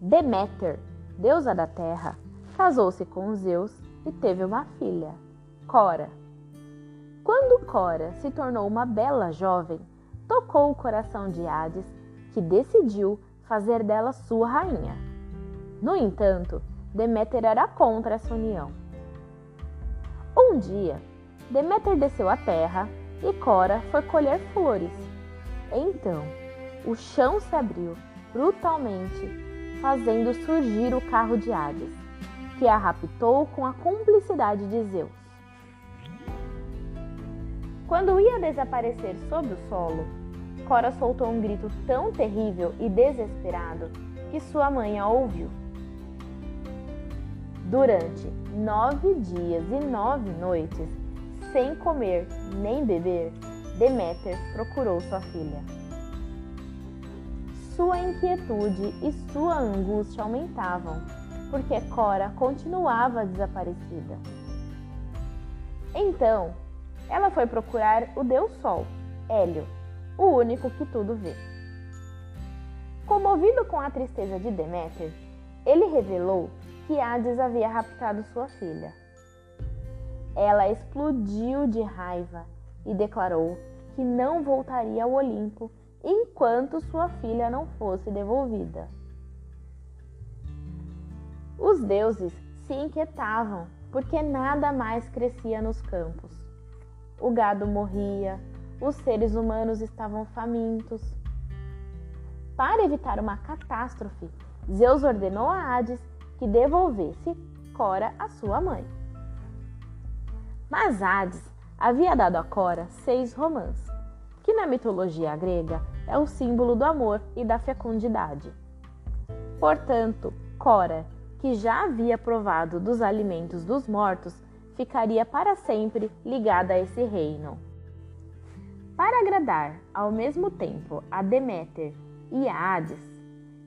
Deméter, deusa da terra, casou-se com Zeus e teve uma filha, Cora. Quando Cora se tornou uma bela jovem, tocou o coração de Hades, que decidiu fazer dela sua rainha. No entanto, Deméter era contra essa união. Um dia, Deméter desceu à terra e Cora foi colher flores. Então, o chão se abriu brutalmente, fazendo surgir o carro de Hades, que a raptou com a cumplicidade de Zeus. Quando ia desaparecer sob o solo, Cora soltou um grito tão terrível e desesperado que sua mãe a ouviu. Durante nove dias e nove noites, sem comer nem beber, Deméter procurou sua filha. Sua inquietude e sua angústia aumentavam, porque Cora continuava desaparecida. Então, ela foi procurar o Deus Sol, Hélio, o único que tudo vê. Comovido com a tristeza de Deméter, ele revelou que Hades havia raptado sua filha. Ela explodiu de raiva e declarou que não voltaria ao Olimpo enquanto sua filha não fosse devolvida. Os deuses se inquietavam porque nada mais crescia nos campos. O gado morria, os seres humanos estavam famintos. Para evitar uma catástrofe, Zeus ordenou a Hades que devolvesse Cora à sua mãe. Mas Hades havia dado a Cora seis romãs, que na mitologia grega é o símbolo do amor e da fecundidade. Portanto, Cora, que já havia provado dos alimentos dos mortos, ficaria para sempre ligada a esse reino. Para agradar ao mesmo tempo a Deméter e a Hades,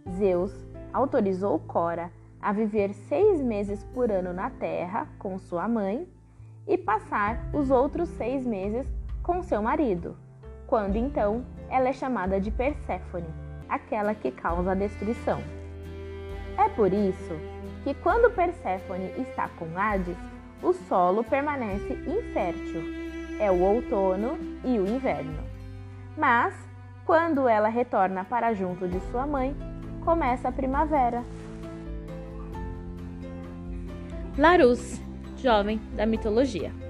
Zeus autorizou Cora a viver seis meses por ano na terra com sua mãe e passar os outros seis meses com seu marido, quando então ela é chamada de Perséfone, aquela que causa a destruição. É por isso que quando Perséfone está com Hades, o solo permanece infértil é o outono e o inverno. Mas, quando ela retorna para junto de sua mãe, começa a primavera. Larus, jovem da mitologia.